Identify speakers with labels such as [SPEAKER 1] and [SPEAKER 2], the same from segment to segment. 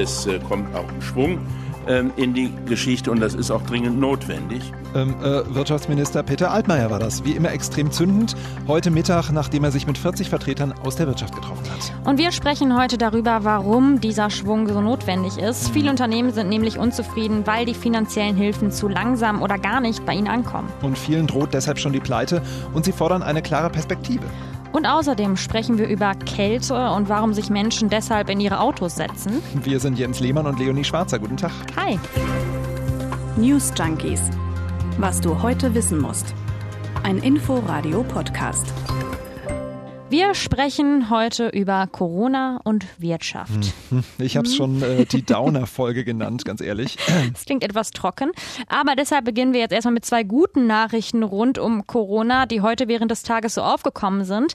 [SPEAKER 1] es äh, kommt auch Schwung ähm, in die Geschichte und das ist auch dringend notwendig.
[SPEAKER 2] Ähm, äh, Wirtschaftsminister Peter Altmaier war das, wie immer extrem zündend, heute Mittag, nachdem er sich mit 40 Vertretern aus der Wirtschaft getroffen hat.
[SPEAKER 3] Und wir sprechen heute darüber, warum dieser Schwung so notwendig ist. Viele Unternehmen sind nämlich unzufrieden, weil die finanziellen Hilfen zu langsam oder gar nicht bei ihnen ankommen.
[SPEAKER 2] Und vielen droht deshalb schon die Pleite und sie fordern eine klare Perspektive.
[SPEAKER 3] Und außerdem sprechen wir über Kälte und warum sich Menschen deshalb in ihre Autos setzen.
[SPEAKER 2] Wir sind Jens Lehmann und Leonie Schwarzer. Guten Tag.
[SPEAKER 3] Hi.
[SPEAKER 4] News Junkies. Was du heute wissen musst. Ein Info-Radio-Podcast.
[SPEAKER 3] Wir sprechen heute über Corona und Wirtschaft.
[SPEAKER 2] Hm, ich habe es schon äh, die Downer-Folge genannt, ganz ehrlich.
[SPEAKER 3] Es klingt etwas trocken, aber deshalb beginnen wir jetzt erstmal mit zwei guten Nachrichten rund um Corona, die heute während des Tages so aufgekommen sind.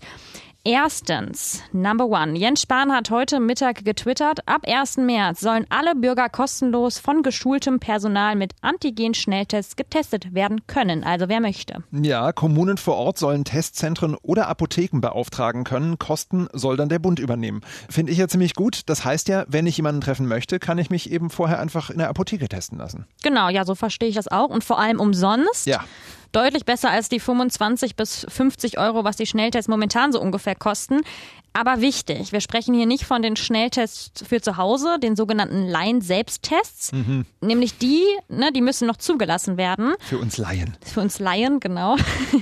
[SPEAKER 3] Erstens, Number One. Jens Spahn hat heute Mittag getwittert, ab 1. März sollen alle Bürger kostenlos von geschultem Personal mit Antigen-Schnelltests getestet werden können, also wer möchte.
[SPEAKER 2] Ja, Kommunen vor Ort sollen Testzentren oder Apotheken beauftragen können. Kosten soll dann der Bund übernehmen. Finde ich ja ziemlich gut. Das heißt ja, wenn ich jemanden treffen möchte, kann ich mich eben vorher einfach in der Apotheke testen lassen.
[SPEAKER 3] Genau, ja, so verstehe ich das auch. Und vor allem umsonst.
[SPEAKER 2] Ja.
[SPEAKER 3] Deutlich besser als die 25 bis 50 Euro, was die Schnelltests momentan so ungefähr kosten. Aber wichtig, wir sprechen hier nicht von den Schnelltests für zu Hause, den sogenannten Laien-Selbsttests. Mhm. Nämlich die, ne, die müssen noch zugelassen werden.
[SPEAKER 2] Für uns Laien.
[SPEAKER 3] Für uns Laien, genau.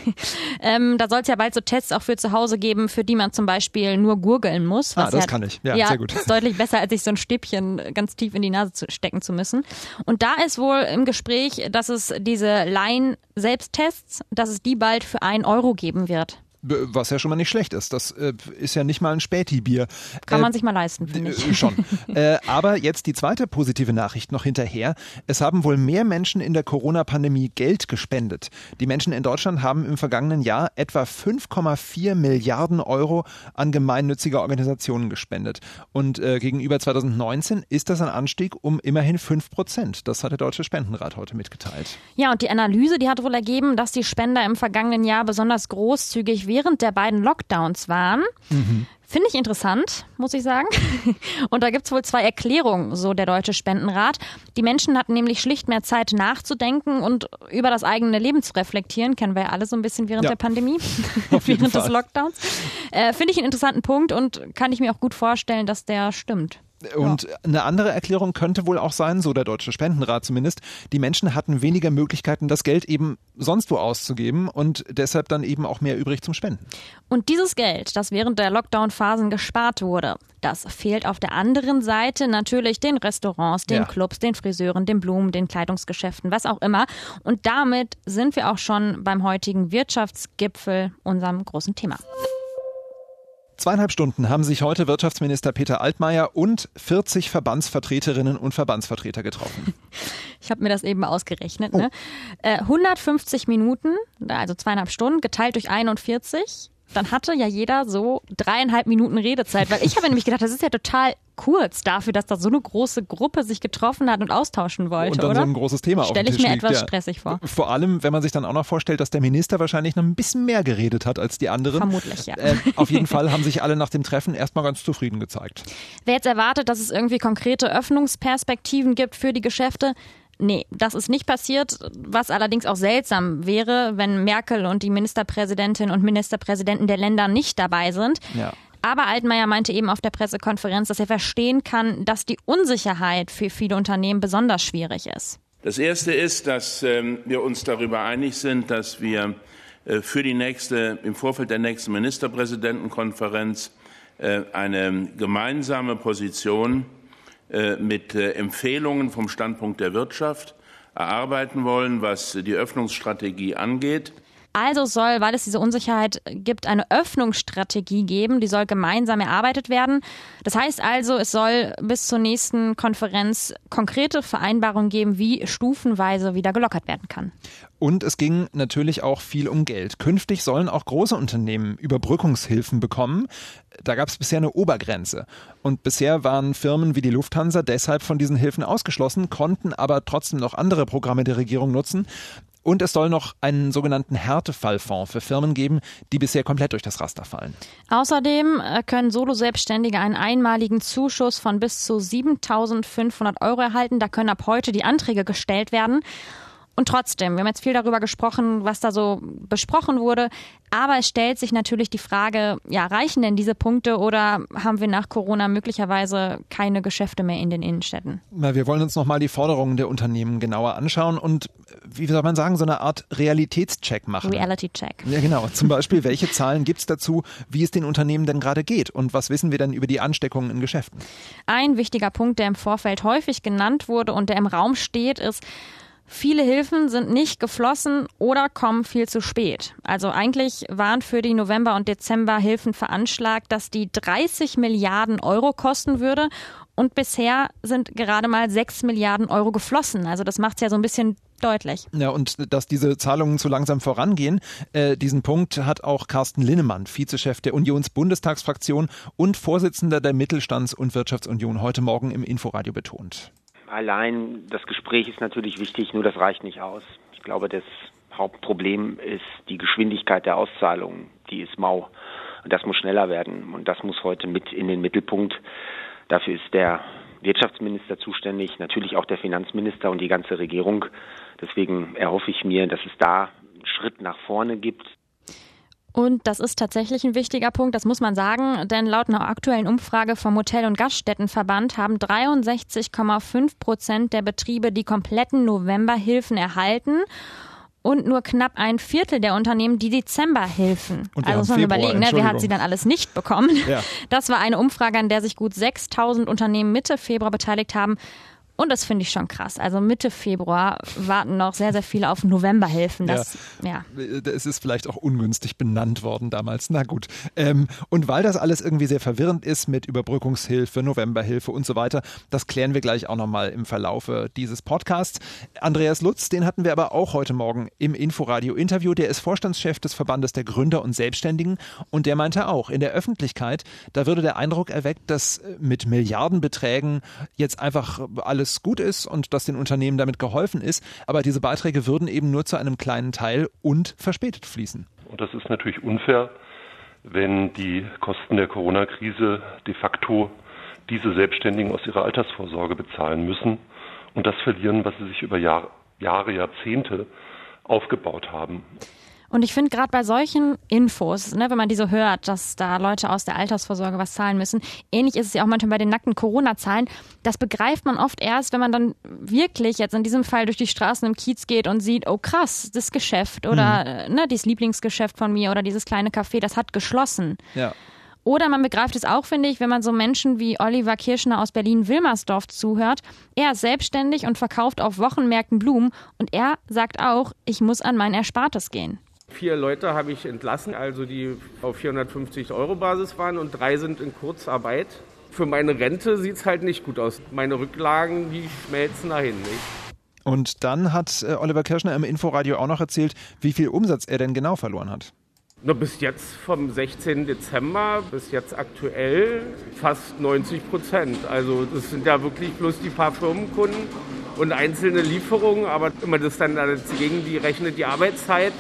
[SPEAKER 3] ähm, da soll es ja bald so Tests auch für zu Hause geben, für die man zum Beispiel nur gurgeln muss.
[SPEAKER 2] ah, das ja, kann ich. Ja,
[SPEAKER 3] ja,
[SPEAKER 2] sehr gut.
[SPEAKER 3] Ist deutlich besser, als sich so ein Stäbchen ganz tief in die Nase zu stecken zu müssen. Und da ist wohl im Gespräch, dass es diese Laien-Selbsttests, dass es die bald für einen Euro geben wird.
[SPEAKER 2] Was ja schon mal nicht schlecht ist. Das äh, ist ja nicht mal ein Späti-Bier.
[SPEAKER 3] Kann äh, man sich mal leisten, finde ich. Äh,
[SPEAKER 2] schon. äh, aber jetzt die zweite positive Nachricht noch hinterher. Es haben wohl mehr Menschen in der Corona-Pandemie Geld gespendet. Die Menschen in Deutschland haben im vergangenen Jahr etwa 5,4 Milliarden Euro an gemeinnützige Organisationen gespendet. Und äh, gegenüber 2019 ist das ein Anstieg um immerhin 5 Prozent. Das hat der Deutsche Spendenrat heute mitgeteilt.
[SPEAKER 3] Ja, und die Analyse, die hat wohl ergeben, dass die Spender im vergangenen Jahr besonders großzügig während der beiden Lockdowns waren. Mhm. Finde ich interessant, muss ich sagen. Und da gibt es wohl zwei Erklärungen, so der Deutsche Spendenrat. Die Menschen hatten nämlich schlicht mehr Zeit nachzudenken und über das eigene Leben zu reflektieren. Kennen wir ja alle so ein bisschen während ja. der Pandemie, während Fall. des Lockdowns. Äh, Finde ich einen interessanten Punkt und kann ich mir auch gut vorstellen, dass der stimmt.
[SPEAKER 2] Und ja. eine andere Erklärung könnte wohl auch sein, so der Deutsche Spendenrat zumindest, die Menschen hatten weniger Möglichkeiten, das Geld eben sonst wo auszugeben und deshalb dann eben auch mehr übrig zum Spenden.
[SPEAKER 3] Und dieses Geld, das während der Lockdown-Phasen gespart wurde, das fehlt auf der anderen Seite natürlich den Restaurants, den ja. Clubs, den Friseuren, den Blumen, den Kleidungsgeschäften, was auch immer. Und damit sind wir auch schon beim heutigen Wirtschaftsgipfel, unserem großen Thema.
[SPEAKER 2] Zweieinhalb Stunden haben sich heute Wirtschaftsminister Peter Altmaier und 40 Verbandsvertreterinnen und Verbandsvertreter getroffen.
[SPEAKER 3] Ich habe mir das eben ausgerechnet. Oh. Ne? Äh, 150 Minuten, also zweieinhalb Stunden, geteilt durch 41 dann hatte ja jeder so dreieinhalb Minuten Redezeit, weil ich habe nämlich gedacht, das ist ja total kurz dafür, dass da so eine große Gruppe sich getroffen hat und austauschen wollte,
[SPEAKER 2] und dann
[SPEAKER 3] oder?
[SPEAKER 2] so ein großes Thema
[SPEAKER 3] Stelle ich mir liegt, etwas ja. stressig vor.
[SPEAKER 2] Vor allem, wenn man sich dann auch noch vorstellt, dass der Minister wahrscheinlich noch ein bisschen mehr geredet hat als die anderen.
[SPEAKER 3] Vermutlich, ja.
[SPEAKER 2] Äh, auf jeden Fall haben sich alle nach dem Treffen erstmal ganz zufrieden gezeigt.
[SPEAKER 3] Wer jetzt erwartet, dass es irgendwie konkrete Öffnungsperspektiven gibt für die Geschäfte, Nee, das ist nicht passiert, was allerdings auch seltsam wäre, wenn Merkel und die Ministerpräsidentin und Ministerpräsidenten der Länder nicht dabei sind. Ja. Aber Altmaier meinte eben auf der Pressekonferenz, dass er verstehen kann, dass die Unsicherheit für viele Unternehmen besonders schwierig ist.
[SPEAKER 1] Das Erste ist, dass ähm, wir uns darüber einig sind, dass wir äh, für die nächste, im Vorfeld der nächsten Ministerpräsidentenkonferenz äh, eine gemeinsame Position äh, mit äh, Empfehlungen vom Standpunkt der Wirtschaft erarbeiten wollen, was die Öffnungsstrategie angeht.
[SPEAKER 3] Also soll, weil es diese Unsicherheit gibt, eine Öffnungsstrategie geben, die soll gemeinsam erarbeitet werden. Das heißt also, es soll bis zur nächsten Konferenz konkrete Vereinbarungen geben, wie stufenweise wieder gelockert werden kann.
[SPEAKER 2] Und es ging natürlich auch viel um Geld. Künftig sollen auch große Unternehmen Überbrückungshilfen bekommen. Da gab es bisher eine Obergrenze. Und bisher waren Firmen wie die Lufthansa deshalb von diesen Hilfen ausgeschlossen, konnten aber trotzdem noch andere Programme der Regierung nutzen. Und es soll noch einen sogenannten Härtefallfonds für Firmen geben, die bisher komplett durch das Raster fallen.
[SPEAKER 3] Außerdem äh, können Solo-Selbstständige einen einmaligen Zuschuss von bis zu 7.500 Euro erhalten. Da können ab heute die Anträge gestellt werden. Und trotzdem, wir haben jetzt viel darüber gesprochen, was da so besprochen wurde. Aber es stellt sich natürlich die Frage, ja, reichen denn diese Punkte oder haben wir nach Corona möglicherweise keine Geschäfte mehr in den Innenstädten?
[SPEAKER 2] Na, wir wollen uns nochmal die Forderungen der Unternehmen genauer anschauen und, wie soll man sagen, so eine Art Realitätscheck machen.
[SPEAKER 3] Reality Check.
[SPEAKER 2] Ja, genau. Zum Beispiel, welche Zahlen gibt es dazu, wie es den Unternehmen denn gerade geht und was wissen wir denn über die Ansteckungen in Geschäften?
[SPEAKER 3] Ein wichtiger Punkt, der im Vorfeld häufig genannt wurde und der im Raum steht, ist, Viele Hilfen sind nicht geflossen oder kommen viel zu spät. Also eigentlich waren für die November- und Dezember-Hilfen veranschlagt, dass die 30 Milliarden Euro kosten würde. Und bisher sind gerade mal 6 Milliarden Euro geflossen. Also das macht es ja so ein bisschen deutlich.
[SPEAKER 2] Ja, und dass diese Zahlungen zu langsam vorangehen, äh, diesen Punkt hat auch Carsten Linnemann, Vizechef der Unionsbundestagsfraktion und Vorsitzender der Mittelstands- und Wirtschaftsunion, heute Morgen im Inforadio betont
[SPEAKER 5] allein das Gespräch ist natürlich wichtig, nur das reicht nicht aus. Ich glaube, das Hauptproblem ist die Geschwindigkeit der Auszahlungen. Die ist mau. Und das muss schneller werden. Und das muss heute mit in den Mittelpunkt. Dafür ist der Wirtschaftsminister zuständig, natürlich auch der Finanzminister und die ganze Regierung. Deswegen erhoffe ich mir, dass es da einen Schritt nach vorne gibt.
[SPEAKER 3] Und das ist tatsächlich ein wichtiger Punkt, das muss man sagen, denn laut einer aktuellen Umfrage vom Hotel- und Gaststättenverband haben 63,5 Prozent der Betriebe die kompletten Novemberhilfen erhalten und nur knapp ein Viertel der Unternehmen die Dezemberhilfen. also muss man Februar, überlegen, ne? wer hat sie dann alles nicht bekommen. Ja. Das war eine Umfrage, an der sich gut 6000 Unternehmen Mitte Februar beteiligt haben. Und das finde ich schon krass. Also Mitte Februar warten noch sehr, sehr viele auf Novemberhilfen. Das, ja.
[SPEAKER 2] ja. Es ist vielleicht auch ungünstig benannt worden damals. Na gut. Ähm, und weil das alles irgendwie sehr verwirrend ist mit Überbrückungshilfe, Novemberhilfe und so weiter, das klären wir gleich auch nochmal im Verlaufe dieses Podcasts. Andreas Lutz, den hatten wir aber auch heute Morgen im Inforadio-Interview. Der ist Vorstandschef des Verbandes der Gründer und Selbstständigen und der meinte auch, in der Öffentlichkeit, da würde der Eindruck erweckt, dass mit Milliardenbeträgen jetzt einfach alles alles gut ist und dass den Unternehmen damit geholfen ist. Aber diese Beiträge würden eben nur zu einem kleinen Teil und verspätet fließen.
[SPEAKER 6] Und das ist natürlich unfair, wenn die Kosten der Corona-Krise de facto diese Selbstständigen aus ihrer Altersvorsorge bezahlen müssen und das verlieren, was sie sich über Jahre, Jahre Jahrzehnte aufgebaut haben.
[SPEAKER 3] Und ich finde gerade bei solchen Infos, ne, wenn man die so hört, dass da Leute aus der Altersvorsorge was zahlen müssen, ähnlich ist es ja auch manchmal bei den nackten Corona-Zahlen, das begreift man oft erst, wenn man dann wirklich jetzt in diesem Fall durch die Straßen im Kiez geht und sieht, oh krass, das Geschäft oder mhm. ne, dieses Lieblingsgeschäft von mir oder dieses kleine Café, das hat geschlossen.
[SPEAKER 2] Ja.
[SPEAKER 3] Oder man begreift es auch, finde ich, wenn man so Menschen wie Oliver Kirschner aus Berlin-Wilmersdorf zuhört. Er ist selbstständig und verkauft auf Wochenmärkten Blumen und er sagt auch, ich muss an mein Erspartes gehen.
[SPEAKER 7] Vier Leute habe ich entlassen, also die auf 450 Euro Basis waren und drei sind in Kurzarbeit. Für meine Rente sieht es halt nicht gut aus. Meine Rücklagen, die schmelzen dahin. Nicht?
[SPEAKER 2] Und dann hat äh, Oliver Kirschner im Inforadio auch noch erzählt, wie viel Umsatz er denn genau verloren hat.
[SPEAKER 7] Na, bis jetzt vom 16. Dezember bis jetzt aktuell fast 90 Prozent. Also das sind ja wirklich bloß die paar Firmenkunden und einzelne Lieferungen, aber immer das dann dagegen, die rechnet die Arbeitszeit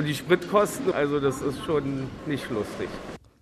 [SPEAKER 7] und die Spritkosten, also das ist schon nicht lustig.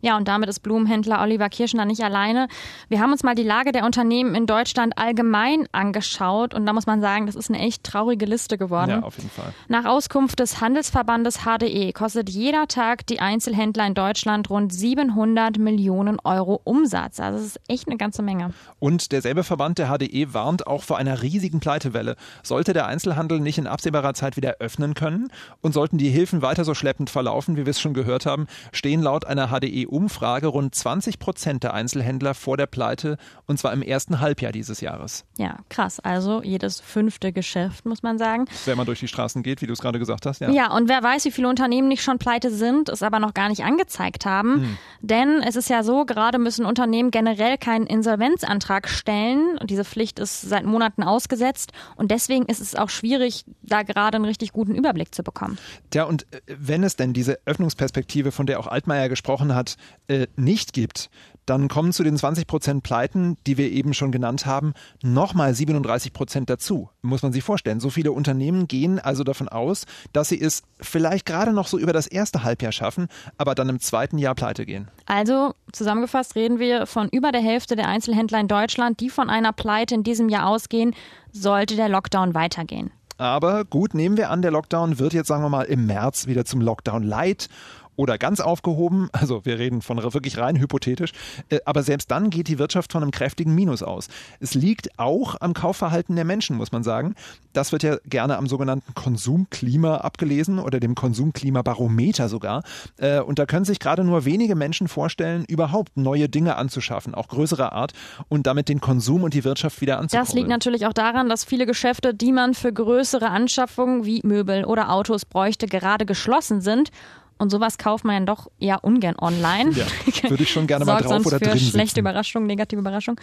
[SPEAKER 3] Ja, und damit ist Blumenhändler Oliver Kirschner nicht alleine. Wir haben uns mal die Lage der Unternehmen in Deutschland allgemein angeschaut und da muss man sagen, das ist eine echt traurige Liste geworden.
[SPEAKER 2] Ja, auf jeden Fall.
[SPEAKER 3] Nach Auskunft des Handelsverbandes HDE kostet jeder Tag die Einzelhändler in Deutschland rund 700 Millionen Euro Umsatz. Also das ist echt eine ganze Menge.
[SPEAKER 2] Und derselbe Verband, der HDE, warnt auch vor einer riesigen Pleitewelle. Sollte der Einzelhandel nicht in absehbarer Zeit wieder öffnen können und sollten die Hilfen weiter so schleppend verlaufen, wie wir es schon gehört haben, stehen laut einer HDE Umfrage rund 20 Prozent der Einzelhändler vor der Pleite und zwar im ersten Halbjahr dieses Jahres.
[SPEAKER 3] Ja, krass. Also jedes fünfte Geschäft, muss man sagen.
[SPEAKER 2] Wenn man durch die Straßen geht, wie du es gerade gesagt hast.
[SPEAKER 3] Ja. ja, und wer weiß, wie viele Unternehmen nicht schon pleite sind, es aber noch gar nicht angezeigt haben. Hm. Denn es ist ja so, gerade müssen Unternehmen generell keinen Insolvenzantrag stellen. Und diese Pflicht ist seit Monaten ausgesetzt. Und deswegen ist es auch schwierig, da gerade einen richtig guten Überblick zu bekommen.
[SPEAKER 2] Tja, und äh, wenn es denn diese Öffnungsperspektive, von der auch Altmaier gesprochen hat, äh, nicht gibt, dann kommen zu den 20 Prozent Pleiten, die wir eben schon genannt haben, nochmal 37 Prozent dazu. Muss man sich vorstellen. So viele Unternehmen gehen also davon aus, dass sie es vielleicht gerade noch so über das erste Halbjahr schaffen, aber dann im zweiten Jahr pleite gehen.
[SPEAKER 3] Also zusammengefasst reden wir von über der Hälfte der Einzelhändler in Deutschland, die von einer Pleite in diesem Jahr ausgehen, sollte der Lockdown weitergehen.
[SPEAKER 2] Aber gut, nehmen wir an, der Lockdown wird jetzt, sagen wir mal, im März wieder zum Lockdown Light oder ganz aufgehoben. Also wir reden von wirklich rein hypothetisch. Äh, aber selbst dann geht die Wirtschaft von einem kräftigen Minus aus. Es liegt auch am Kaufverhalten der Menschen, muss man sagen. Das wird ja gerne am sogenannten Konsumklima abgelesen oder dem Konsumklimabarometer sogar. Äh, und da können sich gerade nur wenige Menschen vorstellen, überhaupt neue Dinge anzuschaffen, auch größerer Art, und damit den Konsum und die Wirtschaft wieder anzukurbeln.
[SPEAKER 3] Das liegt natürlich auch daran, dass viele Geschäfte, die man für größere Anschaffungen wie Möbel oder Autos bräuchte, gerade geschlossen sind und sowas kauft man ja doch eher ungern online. Ja,
[SPEAKER 2] würde ich schon gerne mal drauf oder drin sitzen.
[SPEAKER 3] Schlechte Überraschung, negative Überraschung.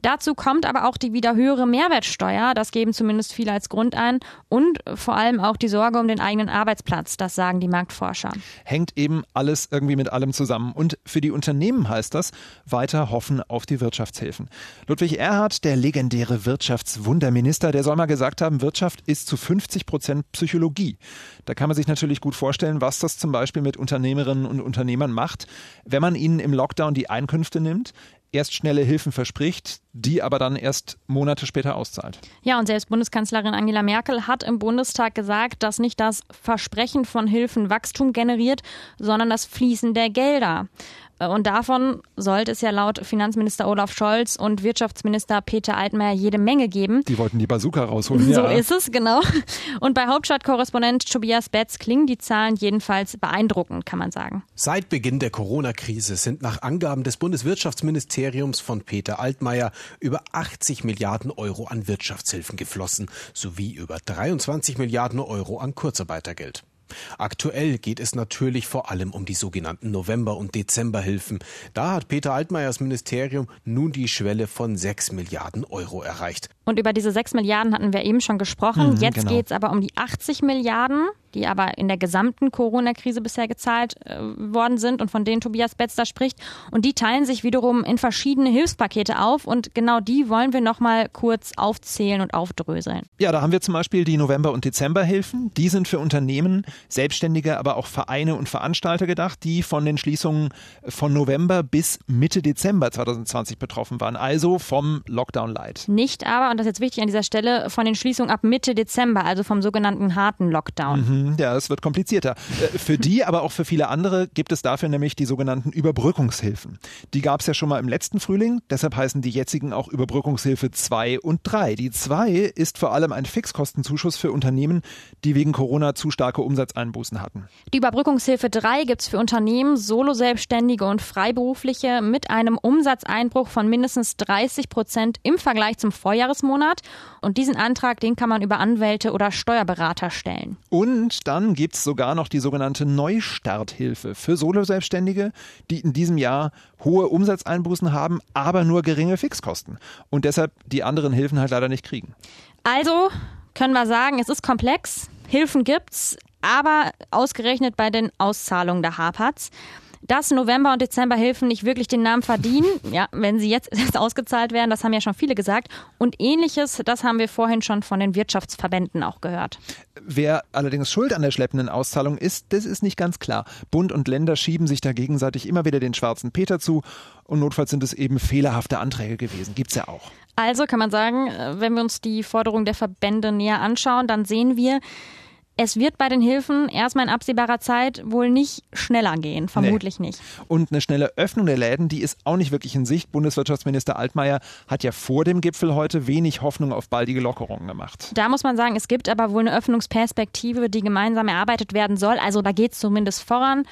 [SPEAKER 3] Dazu kommt aber auch die wieder höhere Mehrwertsteuer, das geben zumindest viele als Grund ein, und vor allem auch die Sorge um den eigenen Arbeitsplatz, das sagen die Marktforscher.
[SPEAKER 2] Hängt eben alles irgendwie mit allem zusammen. Und für die Unternehmen heißt das, weiter hoffen auf die Wirtschaftshilfen. Ludwig Erhard, der legendäre Wirtschaftswunderminister, der soll mal gesagt haben, Wirtschaft ist zu 50 Prozent Psychologie. Da kann man sich natürlich gut vorstellen, was das zum Beispiel mit Unternehmerinnen und Unternehmern macht, wenn man ihnen im Lockdown die Einkünfte nimmt, erst schnelle Hilfen verspricht, die aber dann erst Monate später auszahlt.
[SPEAKER 3] Ja, und selbst Bundeskanzlerin Angela Merkel hat im Bundestag gesagt, dass nicht das Versprechen von Hilfen Wachstum generiert, sondern das Fließen der Gelder. Und davon sollte es ja laut Finanzminister Olaf Scholz und Wirtschaftsminister Peter Altmaier jede Menge geben.
[SPEAKER 2] Die wollten die Bazooka rausholen.
[SPEAKER 3] So ja. ist es, genau. Und bei Hauptstadtkorrespondent Tobias Betz klingen die Zahlen jedenfalls beeindruckend, kann man sagen.
[SPEAKER 8] Seit Beginn der Corona-Krise sind nach Angaben des Bundeswirtschaftsministeriums von Peter Altmaier über 80 Milliarden Euro an Wirtschaftshilfen geflossen, sowie über 23 Milliarden Euro an Kurzarbeitergeld. Aktuell geht es natürlich vor allem um die sogenannten November- und Dezemberhilfen. Da hat Peter Altmaiers Ministerium nun die Schwelle von 6 Milliarden Euro erreicht.
[SPEAKER 3] Und über diese 6 Milliarden hatten wir eben schon gesprochen. Mhm, Jetzt genau. geht es aber um die 80 Milliarden die aber in der gesamten Corona-Krise bisher gezahlt äh, worden sind und von denen Tobias Betz da spricht. Und die teilen sich wiederum in verschiedene Hilfspakete auf und genau die wollen wir nochmal kurz aufzählen und aufdröseln.
[SPEAKER 2] Ja, da haben wir zum Beispiel die November- und Dezemberhilfen. Die sind für Unternehmen, Selbstständige, aber auch Vereine und Veranstalter gedacht, die von den Schließungen von November bis Mitte Dezember 2020 betroffen waren, also vom Lockdown Light.
[SPEAKER 3] Nicht aber, und das ist jetzt wichtig an dieser Stelle, von den Schließungen ab Mitte Dezember, also vom sogenannten harten Lockdown.
[SPEAKER 2] Mhm. Mhm, ja, es wird komplizierter. Äh, für die, aber auch für viele andere gibt es dafür nämlich die sogenannten Überbrückungshilfen. Die gab es ja schon mal im letzten Frühling, deshalb heißen die jetzigen auch Überbrückungshilfe 2 und 3. Die 2 ist vor allem ein Fixkostenzuschuss für Unternehmen, die wegen Corona zu starke Umsatzeinbußen hatten.
[SPEAKER 3] Die Überbrückungshilfe 3 gibt es für Unternehmen, Soloselbstständige und Freiberufliche mit einem Umsatzeinbruch von mindestens 30 Prozent im Vergleich zum Vorjahresmonat. Und diesen Antrag, den kann man über Anwälte oder Steuerberater stellen.
[SPEAKER 2] Und und dann gibt es sogar noch die sogenannte Neustarthilfe für Solo-Selbstständige, die in diesem Jahr hohe Umsatzeinbußen haben, aber nur geringe Fixkosten und deshalb die anderen Hilfen halt leider nicht kriegen.
[SPEAKER 3] Also können wir sagen, es ist komplex, Hilfen gibt's, aber ausgerechnet bei den Auszahlungen der hapert's dass November- und Dezemberhilfen nicht wirklich den Namen verdienen, ja, wenn sie jetzt erst ausgezahlt werden, das haben ja schon viele gesagt. Und ähnliches, das haben wir vorhin schon von den Wirtschaftsverbänden auch gehört.
[SPEAKER 2] Wer allerdings schuld an der schleppenden Auszahlung ist, das ist nicht ganz klar. Bund und Länder schieben sich da gegenseitig immer wieder den schwarzen Peter zu und notfalls sind es eben fehlerhafte Anträge gewesen. Gibt's ja auch.
[SPEAKER 3] Also kann man sagen, äh, wenn wir uns die Forderung der Verbände näher anschauen, dann sehen wir, es wird bei den Hilfen erstmal in absehbarer Zeit wohl nicht schneller gehen, vermutlich nee. nicht.
[SPEAKER 2] Und eine schnelle Öffnung der Läden, die ist auch nicht wirklich in Sicht. Bundeswirtschaftsminister Altmaier hat ja vor dem Gipfel heute wenig Hoffnung auf baldige Lockerungen gemacht.
[SPEAKER 3] Da muss man sagen, es gibt aber wohl eine Öffnungsperspektive, die gemeinsam erarbeitet werden soll. Also da geht es zumindest voran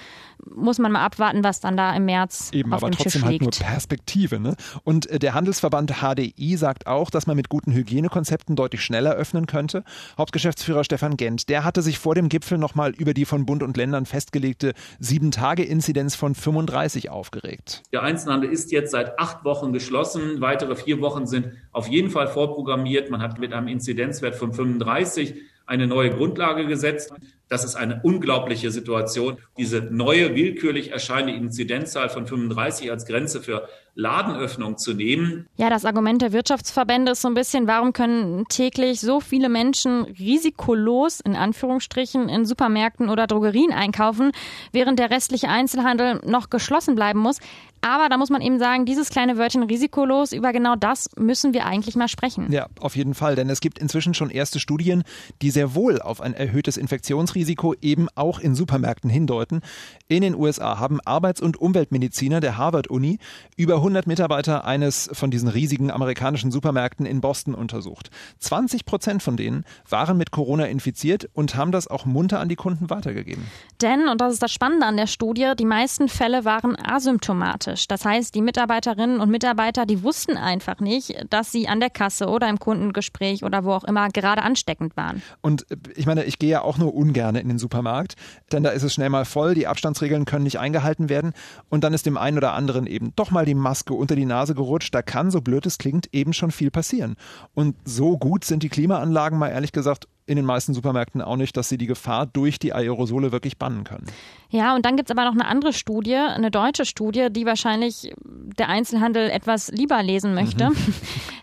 [SPEAKER 3] muss man mal abwarten, was dann da im März
[SPEAKER 2] Eben,
[SPEAKER 3] auf
[SPEAKER 2] aber
[SPEAKER 3] dem
[SPEAKER 2] trotzdem
[SPEAKER 3] Tisch
[SPEAKER 2] halt nur Perspektive. Ne? Und äh, der Handelsverband HDI sagt auch, dass man mit guten Hygienekonzepten deutlich schneller öffnen könnte. Hauptgeschäftsführer Stefan Gent, der hatte sich vor dem Gipfel nochmal über die von Bund und Ländern festgelegte Sieben-Tage-Inzidenz von 35 aufgeregt.
[SPEAKER 9] Der Einzelhandel ist jetzt seit acht Wochen geschlossen. Weitere vier Wochen sind auf jeden Fall vorprogrammiert. Man hat mit einem Inzidenzwert von 35 eine neue Grundlage gesetzt. Das ist eine unglaubliche Situation. Diese neue, willkürlich erscheinende Inzidenzzahl von 35 als Grenze für Ladenöffnung zu nehmen.
[SPEAKER 3] Ja, das Argument der Wirtschaftsverbände ist so ein bisschen, warum können täglich so viele Menschen risikolos in Anführungsstrichen in Supermärkten oder Drogerien einkaufen, während der restliche Einzelhandel noch geschlossen bleiben muss. Aber da muss man eben sagen, dieses kleine Wörtchen risikolos, über genau das müssen wir eigentlich mal sprechen.
[SPEAKER 2] Ja, auf jeden Fall, denn es gibt inzwischen schon erste Studien, die sehr wohl auf ein erhöhtes Infektionsrisiko eben auch in Supermärkten hindeuten. In den USA haben Arbeits- und Umweltmediziner der Harvard-Uni über 100 Mitarbeiter eines von diesen riesigen amerikanischen Supermärkten in Boston untersucht. 20 Prozent von denen waren mit Corona infiziert und haben das auch munter an die Kunden weitergegeben.
[SPEAKER 3] Denn, und das ist das Spannende an der Studie, die meisten Fälle waren asymptomatisch. Das heißt, die Mitarbeiterinnen und Mitarbeiter, die wussten einfach nicht, dass sie an der Kasse oder im Kundengespräch oder wo auch immer gerade ansteckend waren.
[SPEAKER 2] Und äh, ich meine, ich gehe ja auch nur ungern in den Supermarkt, denn da ist es schnell mal voll, die Abstandsregeln können nicht eingehalten werden und dann ist dem einen oder anderen eben doch mal die Maske unter die Nase gerutscht. Da kann, so blöd es klingt, eben schon viel passieren. Und so gut sind die Klimaanlagen mal ehrlich gesagt in den meisten Supermärkten auch nicht, dass sie die Gefahr durch die Aerosole wirklich bannen können.
[SPEAKER 3] Ja, und dann gibt es aber noch eine andere Studie, eine deutsche Studie, die wahrscheinlich der Einzelhandel etwas lieber lesen möchte. Mhm.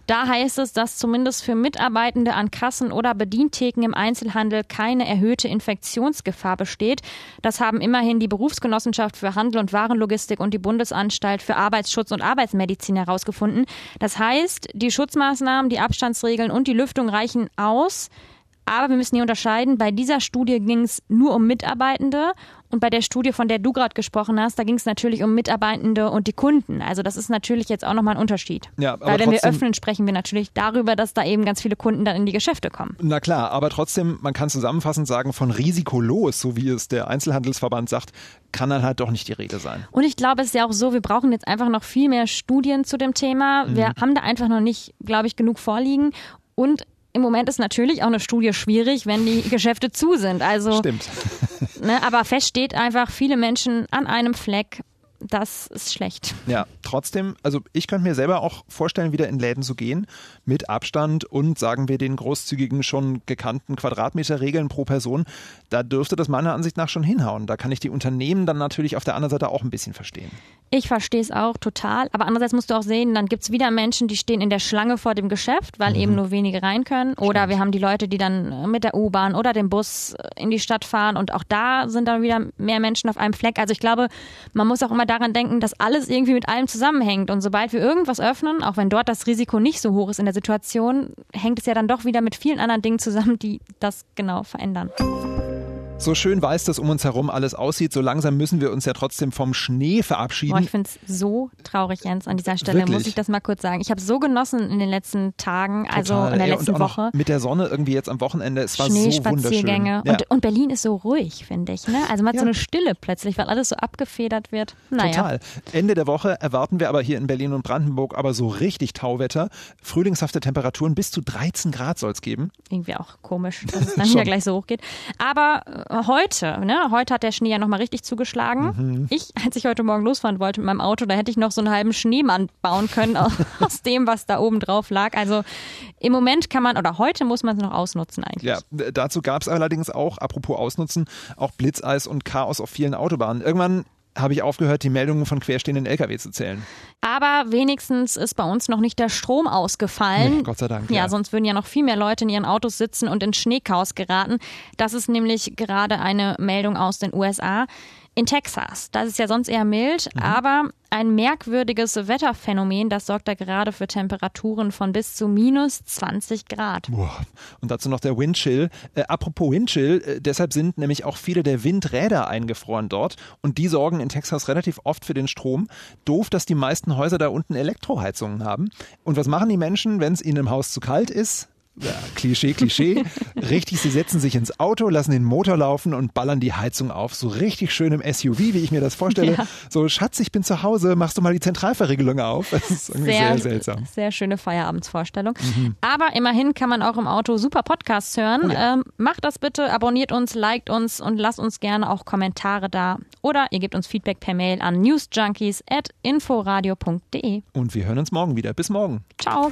[SPEAKER 3] Da heißt es, dass zumindest für Mitarbeitende an Kassen oder Bedientheken im Einzelhandel keine erhöhte Infektionsgefahr besteht. Das haben immerhin die Berufsgenossenschaft für Handel und Warenlogistik und die Bundesanstalt für Arbeitsschutz und Arbeitsmedizin herausgefunden. Das heißt, die Schutzmaßnahmen, die Abstandsregeln und die Lüftung reichen aus. Aber wir müssen hier unterscheiden, bei dieser Studie ging es nur um Mitarbeitende und bei der Studie, von der du gerade gesprochen hast, da ging es natürlich um Mitarbeitende und die Kunden. Also das ist natürlich jetzt auch nochmal ein Unterschied. Ja, aber Weil wenn wir öffnen, sprechen wir natürlich darüber, dass da eben ganz viele Kunden dann in die Geschäfte kommen.
[SPEAKER 2] Na klar, aber trotzdem, man kann zusammenfassend sagen, von risikolos, so wie es der Einzelhandelsverband sagt, kann dann halt doch nicht die Rede sein.
[SPEAKER 3] Und ich glaube, es ist ja auch so, wir brauchen jetzt einfach noch viel mehr Studien zu dem Thema. Mhm. Wir haben da einfach noch nicht, glaube ich, genug vorliegen. Und im Moment ist natürlich auch eine Studie schwierig, wenn die Geschäfte zu sind. Also,
[SPEAKER 2] Stimmt.
[SPEAKER 3] Ne, aber fest steht einfach, viele Menschen an einem Fleck das ist schlecht.
[SPEAKER 2] Ja, trotzdem, also ich könnte mir selber auch vorstellen, wieder in Läden zu gehen, mit Abstand und sagen wir den großzügigen, schon gekannten Quadratmeterregeln pro Person. Da dürfte das meiner Ansicht nach schon hinhauen. Da kann ich die Unternehmen dann natürlich auf der anderen Seite auch ein bisschen verstehen.
[SPEAKER 3] Ich verstehe es auch total. Aber andererseits musst du auch sehen, dann gibt es wieder Menschen, die stehen in der Schlange vor dem Geschäft, weil mhm. eben nur wenige rein können. Oder Stimmt. wir haben die Leute, die dann äh, mit der U-Bahn oder dem Bus äh, in die Stadt fahren. Und auch da sind dann wieder mehr Menschen auf einem Fleck. Also ich glaube, man muss auch immer daran denken, dass alles irgendwie mit allem zusammenhängt. Und sobald wir irgendwas öffnen, auch wenn dort das Risiko nicht so hoch ist in der Situation, hängt es ja dann doch wieder mit vielen anderen Dingen zusammen, die das genau verändern.
[SPEAKER 2] So schön weiß das um uns herum alles aussieht, so langsam müssen wir uns ja trotzdem vom Schnee verabschieden.
[SPEAKER 3] Boah, ich finde es so traurig, Jens, an dieser Stelle, Wirklich? muss ich das mal kurz sagen. Ich habe so genossen in den letzten Tagen, also Total. in der letzten
[SPEAKER 2] Ey,
[SPEAKER 3] Woche.
[SPEAKER 2] Mit der Sonne irgendwie jetzt am Wochenende, es war so wunderschön.
[SPEAKER 3] Ja. Und, und, Berlin ist so ruhig, finde ich. Ne? Also man hat ja. so eine Stille plötzlich, weil alles so abgefedert wird. Naja.
[SPEAKER 2] Total. Ende der Woche erwarten wir aber hier in Berlin und Brandenburg aber so richtig Tauwetter. Frühlingshafte Temperaturen bis zu 13 Grad soll es geben.
[SPEAKER 3] Irgendwie auch komisch, dass es dann hier gleich so hoch geht. Aber äh, heute, Ne? Heute hat der Schnee ja nochmal richtig zugeschlagen. Mhm. Ich, als ich heute Morgen losfahren wollte mit meinem Auto, da hätte ich noch so einen halben Schneemann bauen können aus dem, was da oben drauf lag. Also im Moment kann man, oder heute muss man es noch ausnutzen eigentlich.
[SPEAKER 2] Ja, dazu gab es allerdings auch, apropos Ausnutzen, auch Blitzeis und Chaos auf vielen Autobahnen. Irgendwann habe ich aufgehört, die Meldungen von querstehenden Lkw zu zählen.
[SPEAKER 3] Aber wenigstens ist bei uns noch nicht der Strom ausgefallen.
[SPEAKER 2] Nee, Gott sei Dank.
[SPEAKER 3] Ja, ja, sonst würden ja noch viel mehr Leute in ihren Autos sitzen und in Schneechaos geraten. Das ist nämlich gerade eine Meldung aus den USA in Texas. Das ist ja sonst eher mild, mhm. aber ein merkwürdiges Wetterphänomen, das sorgt da gerade für Temperaturen von bis zu minus 20 Grad.
[SPEAKER 2] Boah. Und dazu noch der Windchill. Äh, apropos Windchill, äh, deshalb sind nämlich auch viele der Windräder eingefroren dort und die sorgen in Texas relativ oft für den Strom. Doof, dass die meisten Häuser da unten Elektroheizungen haben. Und was machen die Menschen, wenn es ihnen im Haus zu kalt ist? Ja, Klischee, Klischee. richtig, sie setzen sich ins Auto, lassen den Motor laufen und ballern die Heizung auf. So richtig schön im SUV, wie ich mir das vorstelle. Ja. So, Schatz, ich bin zu Hause, machst du mal die Zentralverriegelung auf. Das ist irgendwie sehr, sehr seltsam.
[SPEAKER 3] Sehr schöne Feierabendsvorstellung. Mhm. Aber immerhin kann man auch im Auto super Podcasts hören. Oh ja. ähm, macht das bitte, abonniert uns, liked uns und lasst uns gerne auch Kommentare da. Oder ihr gebt uns Feedback per Mail an newsjunkies.inforadio.de.
[SPEAKER 2] Und wir hören uns morgen wieder. Bis morgen.
[SPEAKER 3] Ciao.